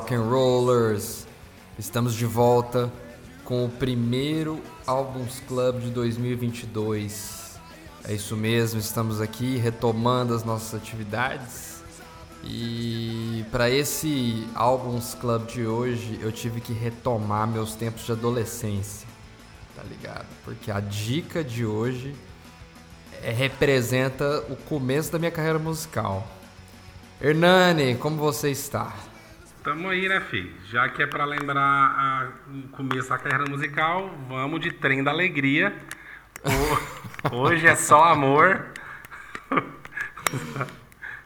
rock and rollers. Estamos de volta com o primeiro Albums Club de 2022. É isso mesmo, estamos aqui retomando as nossas atividades. E para esse Albums Club de hoje, eu tive que retomar meus tempos de adolescência. Tá ligado? Porque a dica de hoje é, representa o começo da minha carreira musical. Hernani, como você está? Tamo aí, né, filho? Já que é pra lembrar a, o começo da carreira musical, vamos de Trem da Alegria. O, hoje é só amor.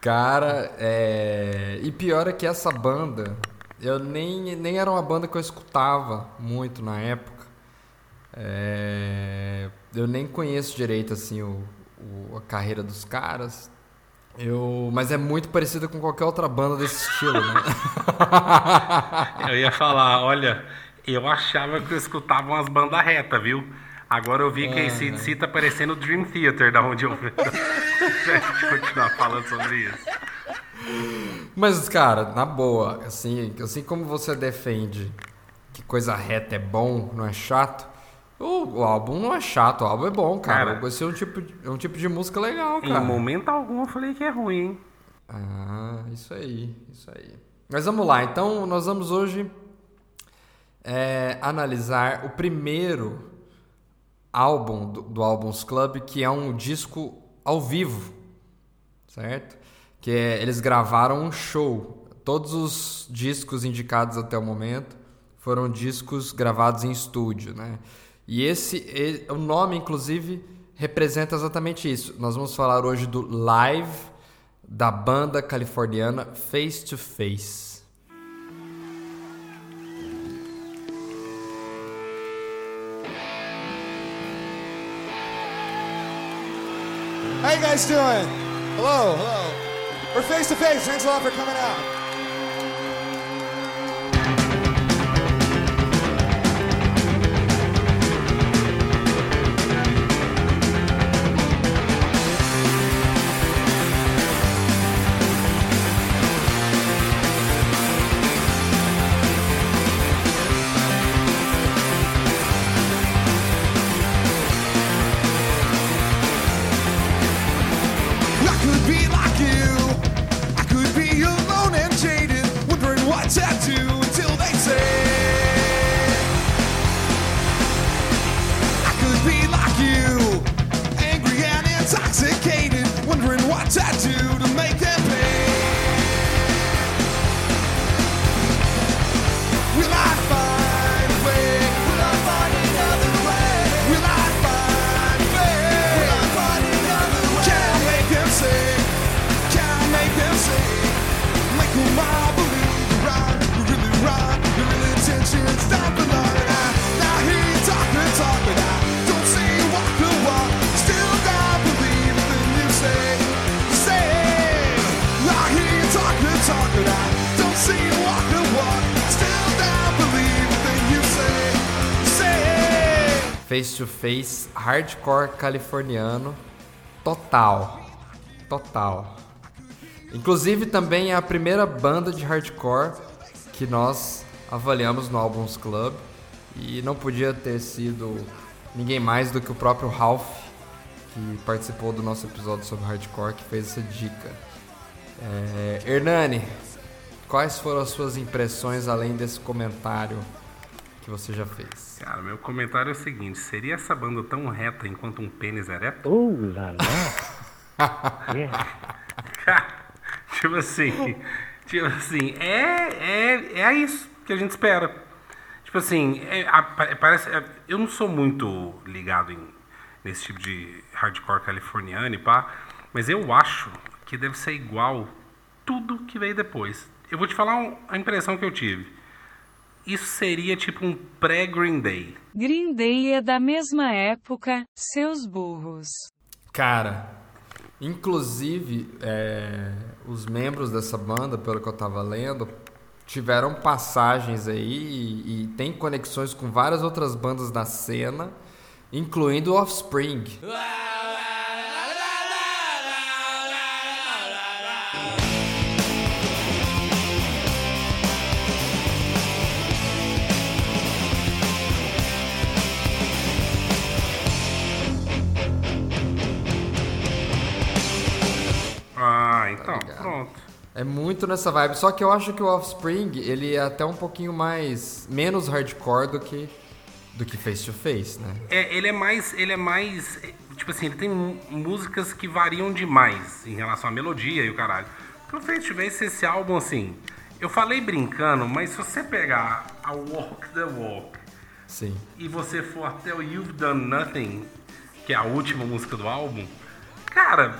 Cara, é... e pior é que essa banda, eu nem, nem era uma banda que eu escutava muito na época. É... Eu nem conheço direito assim o, o, a carreira dos caras. Eu, mas é muito parecida com qualquer outra banda desse estilo, né? eu ia falar, olha, eu achava que eu escutava umas bandas reta, viu? Agora eu vi que a ACDC tá parecendo Dream Theater, da onde eu continuar falando sobre isso. Mas, cara, na boa, assim, assim como você defende que coisa reta é bom, não é chato, o, o, álbum não é chato, o álbum é bom, cara. cara Esse é um tipo, de, é um tipo de música legal, cara. Em momento algum eu falei que é ruim, hein? Ah, isso aí, isso aí. Mas vamos lá, então nós vamos hoje é, analisar o primeiro álbum do, do Albums Club, que é um disco ao vivo, certo? Que é, eles gravaram um show. Todos os discos indicados até o momento foram discos gravados em estúdio, né? E esse, o nome, inclusive, representa exatamente isso. Nós vamos falar hoje do live da banda californiana Face to Face. How you guys doing? Hello, hello. We're face to face. Thanks a lot for coming out. Face to face hardcore californiano total. Total. Inclusive também é a primeira banda de hardcore que nós avaliamos no Albums Club e não podia ter sido ninguém mais do que o próprio Ralph que participou do nosso episódio sobre hardcore que fez essa dica. É, Hernani, quais foram as suas impressões além desse comentário que você já fez? Cara, meu comentário é o seguinte: seria essa banda tão reta enquanto um pênis é ereto? Uh, lá, lá. yeah. tipo assim, tipo assim, é, é, é isso que a gente espera. Tipo assim, é, a, parece, é, eu não sou muito ligado em, nesse tipo de hardcore californiano e pá, mas eu acho que deve ser igual tudo que veio depois. Eu vou te falar um, a impressão que eu tive. Isso seria tipo um pré-Green Day. Green Day é da mesma época, seus burros. Cara, inclusive é, os membros dessa banda, pelo que eu tava lendo, tiveram passagens aí e, e tem conexões com várias outras bandas da cena, incluindo Offspring. Pronto. É muito nessa vibe. Só que eu acho que o Offspring, ele é até um pouquinho mais. menos hardcore do que. do que face to face, né? É, ele é mais. Ele é mais. Tipo assim, ele tem músicas que variam demais em relação à melodia e o caralho. Porque o Face to Face, esse álbum, assim. Eu falei brincando, mas se você pegar a Walk the Walk Sim. e você for até o You've Done Nothing, que é a última música do álbum, cara,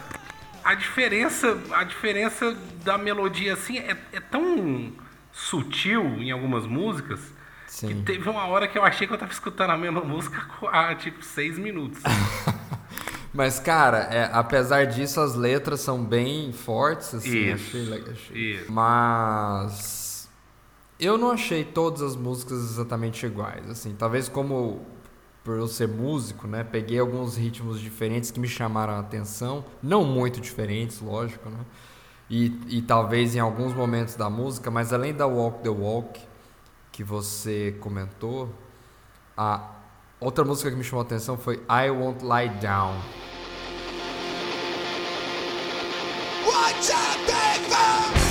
a diferença, a diferença da melodia assim é, é tão sutil em algumas músicas que Sim. teve uma hora que eu achei que eu tava escutando a mesma música há tipo seis minutos. Mas, cara, é, apesar disso, as letras são bem fortes, assim. Isso, Achei, achei. isso. Mas. Eu não achei todas as músicas exatamente iguais, assim. Talvez como por eu ser músico, né? Peguei alguns ritmos diferentes que me chamaram a atenção. Não muito diferentes, lógico, né? E, e talvez em alguns momentos da música, mas além da Walk the Walk, que você comentou, a outra música que me chamou a atenção foi I Won't Lie Down. Watch out,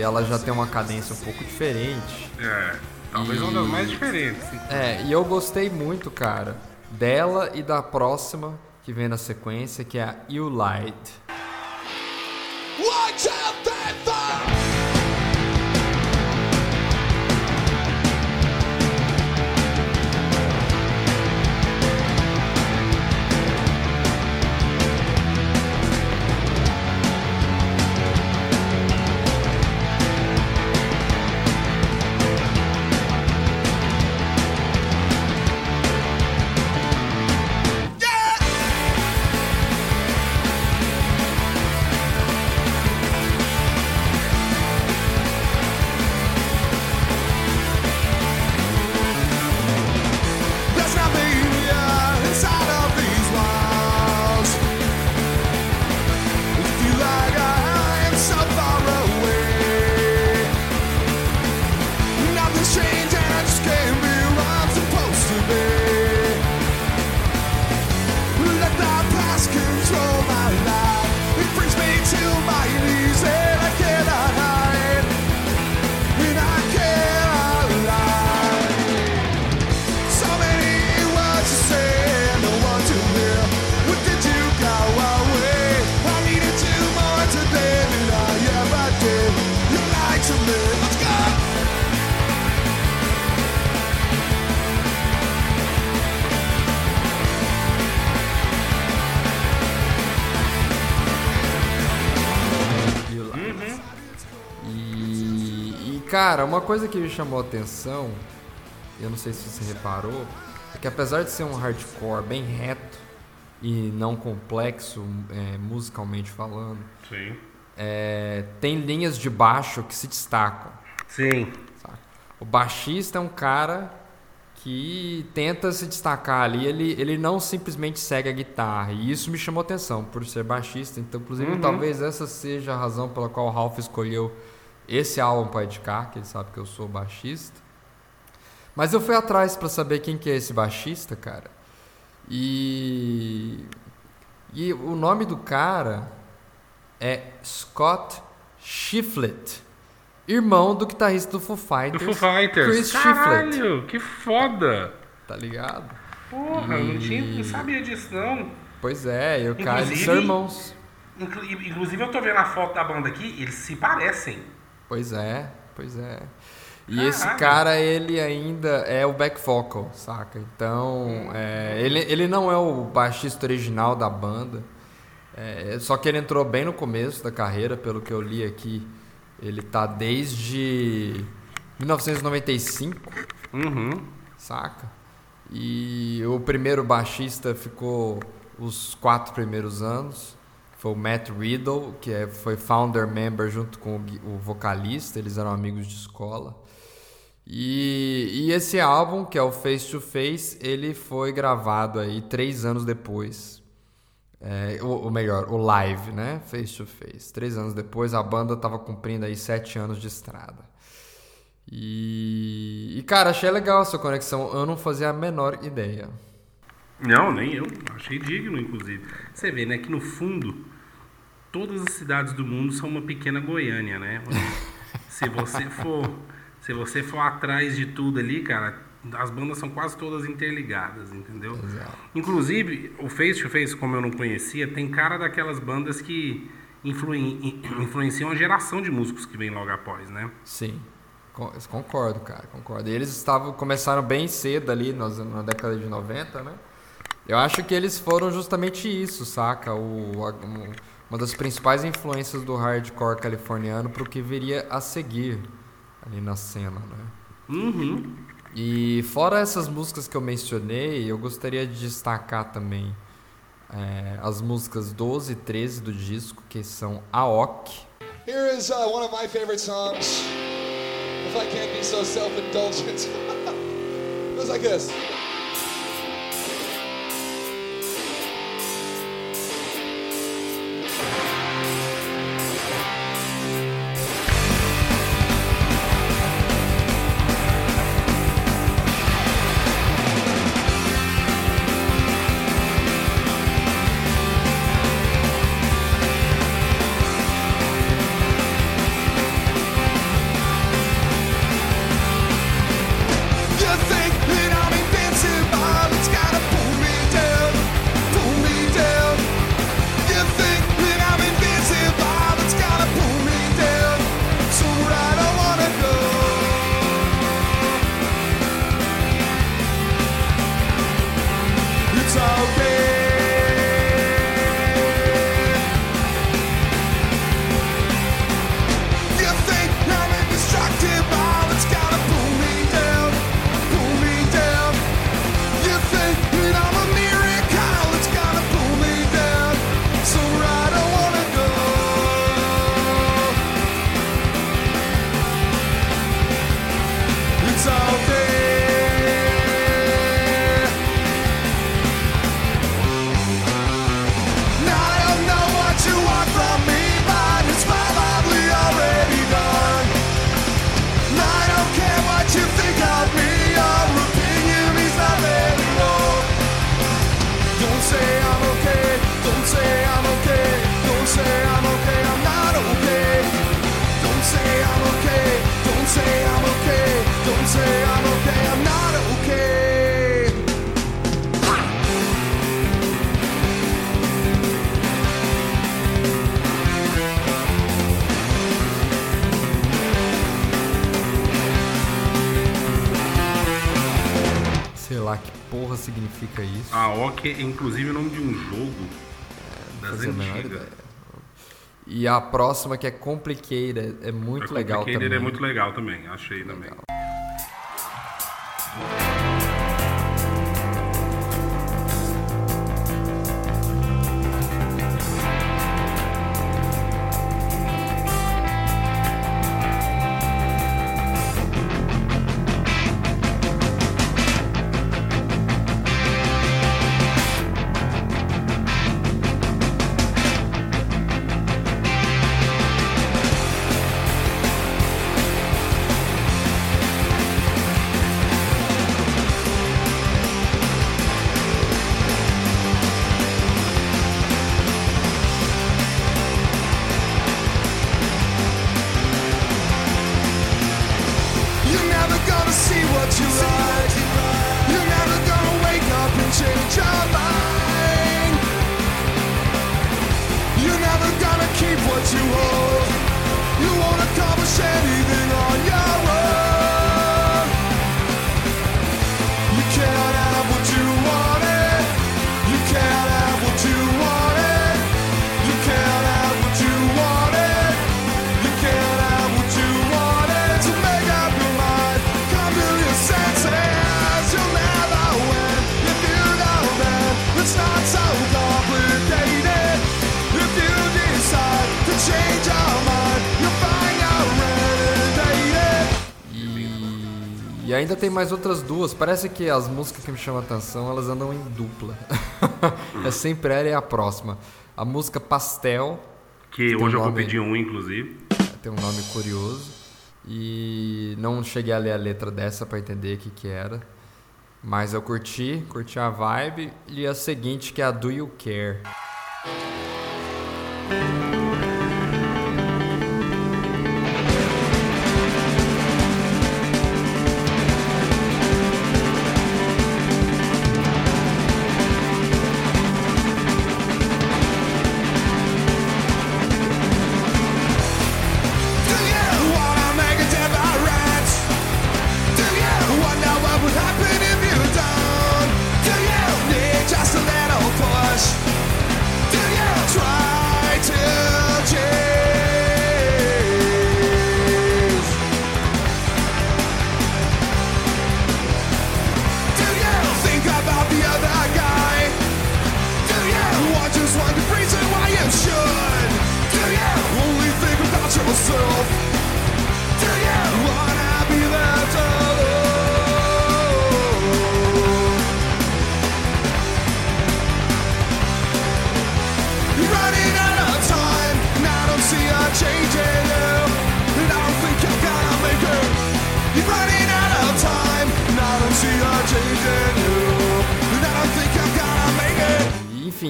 que ela já tem uma cadência um pouco diferente. É, talvez uma das mais diferentes. É, e eu gostei muito, cara, dela e da próxima que vem na sequência, que é a You Lied. Cara, uma coisa que me chamou a atenção, eu não sei se você reparou, é que apesar de ser um hardcore bem reto e não complexo é, musicalmente falando, Sim. é, tem linhas de baixo que se destacam. Sim. O baixista é um cara que tenta se destacar ali, ele, ele não simplesmente segue a guitarra. E isso me chamou atenção por ser baixista. Então, inclusive, talvez essa seja a razão pela qual o Ralph escolheu esse álbum para indicar, que ele sabe que eu sou baixista. Mas eu fui atrás para saber quem que é esse baixista, cara. E e o nome do cara é Scott Shiflett, irmão do guitarrista do Foo Do Fighters, Foo Fighters. Chris Shiflett, Caralho, que foda. tá ligado? Porra, eu não, tinha, E- não sabia disso não. Pois é, e o cara, eles Inclusive- são irmãos. Inclu- Inclusive, eu tô vendo a foto da banda aqui, eles se parecem. Pois é, pois é. E esse cara, ele ainda é o back vocal, saca? Então, é, ele, ele não é o baixista original da banda. É, só que ele entrou bem no começo da carreira, pelo que eu li aqui. Ele tá desde 1995, Uhum. saca? E o primeiro baixista ficou os quatro primeiros anos. Foi o Matt Riddle, que é, foi founder member junto com o, vocalista, eles eram amigos de escola. E, e esse álbum, que é o Face to Face, ele foi gravado aí três anos depois. É, ou, melhor, o live, né? Face to Face. Três anos depois, a banda tava cumprindo aí sete anos de estrada. E, e, cara, achei legal essa conexão. Eu não fazia a menor ideia. Não, nem eu. Achei digno, inclusive. Você vê, né, que no fundo, todas as cidades do mundo são uma pequena Goiânia, né? se você for, se você for atrás de tudo ali, cara, as bandas são quase todas interligadas, entendeu? Exato. Inclusive, o Face to Face, como eu não conhecia, tem cara daquelas bandas que influen- influenciam a geração de músicos que vem logo após, né? Sim. Con- Concordo, cara, concordo. E eles estavam começaram bem cedo ali nas- na década de 90, né? Eu acho que eles foram justamente isso, saca? O, a- um- uma das principais influências do hardcore californiano pro que viria a seguir ali na cena, né? Uhum. E fora essas músicas que eu mencionei, eu gostaria de destacar também é, as músicas 12 e 13 do disco, que são Aok, Here is uh, one of my favorite songs. If I can't be so self-indulgent, it goes like this. Significa isso. A OK é inclusive o nome de um jogo das a menor antigas. E a próxima que é Complicated é muito A legal Complicated também. é muito legal também, achei também. You hold. You won't accomplish anything on your own. Ainda tem mais outras duas. Parece que as músicas que me chamam a atenção, elas andam em dupla. é sempre ela e a próxima. A música Pastel Que Tem hoje eu vou nome- pedir um, inclusive. tem um nome curioso. E não cheguei a ler a letra dessa pra entender o que que era. Mas eu curti, curti a vibe. E a seguinte que é a Do You Care.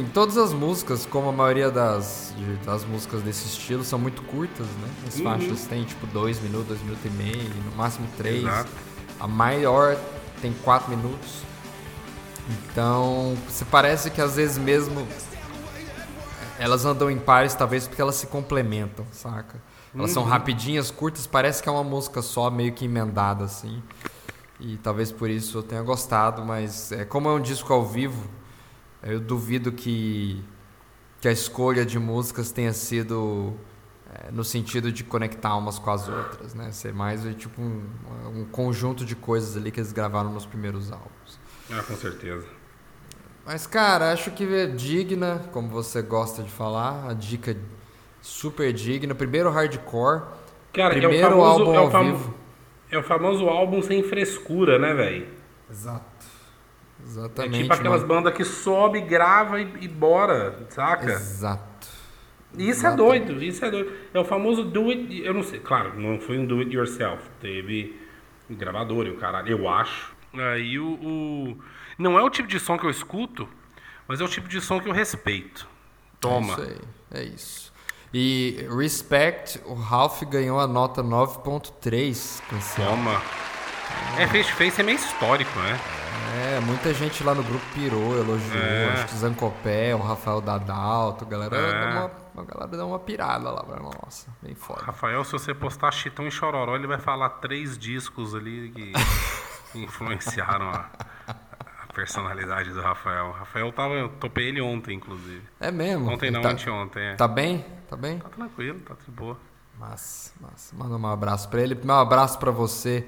Enfim, todas as músicas, como a maioria das, das músicas desse estilo, são muito curtas, né? As Uhum. faixas têm tipo dois minutos, dois minutos e meio, no máximo três. Exato. A maior tem quatro minutos. Então, se parece que às vezes mesmo elas andam em pares, talvez porque elas se complementam, saca? Elas Uhum. são rapidinhas, curtas, parece que é uma música só, meio que emendada assim. E talvez por isso eu tenha gostado, mas é, como é um disco ao vivo, eu duvido que, que a escolha de músicas tenha sido é, no sentido de conectar umas com as outras, né? Ser mais é, tipo um, um conjunto de coisas ali que eles gravaram nos primeiros álbuns. Ah, com certeza. Mas, cara, acho que é digna, como você gosta de falar, a dica super digna. Primeiro hardcore, Cara, primeiro é o famoso, álbum é ao vivo. É o famoso álbum sem frescura, né, velho? Exato. É Exatamente. tipo aquelas mano. bandas que sobe, grava e, e bora, saca? Exato. Isso é doido, isso é doido. É o famoso do it, eu não sei, claro, não foi um do it yourself, teve gravador e o caralho, eu acho. Aí o, o- não é o tipo de som que eu escuto, mas é o tipo de som que eu respeito. Toma. É isso aí. É isso. E Respect, o Ralph ganhou a nota 9.3 cancela. Toma. É, Face to Face é meio histórico, né? É, muita gente lá no grupo pirou, elogiou. É. Acho que Zancopé, o Rafael Dadalto, a galera, É. deu uma, a galera deu uma pirada lá. Nossa, bem foda. Rafael, se você postar Chitão e Chororó, ele vai falar três discos ali que influenciaram a, a personalidade do Rafael. Rafael tava, eu topei ele ontem, inclusive. É mesmo? Ontem não, tá, anteontem, é. Tá bem? Tá bem? Tá tranquilo, tá de boa. Massa, massa. Manda um abraço pra ele. Meu abraço pra você,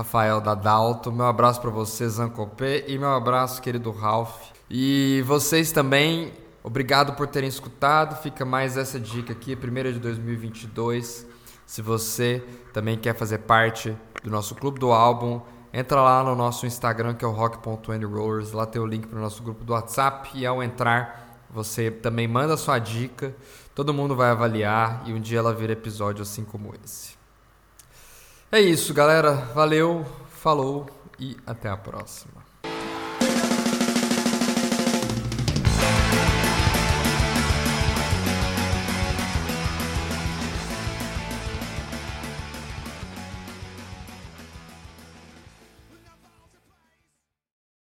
Rafael Dadalto. Meu abraço pra você, Zancopé. E meu abraço, querido Ralph. E vocês também, obrigado por terem escutado. Fica mais essa dica aqui, primeira de 2022. Se você também quer fazer parte do nosso clube do álbum, entra lá no nosso Instagram, que é o rock.andyrollers. Lá tem o link para o nosso grupo do WhatsApp. E ao entrar, você também manda sua dica. Todo mundo vai avaliar e um dia ela vira episódio assim como esse. É isso, galera. Valeu, falou e até a próxima.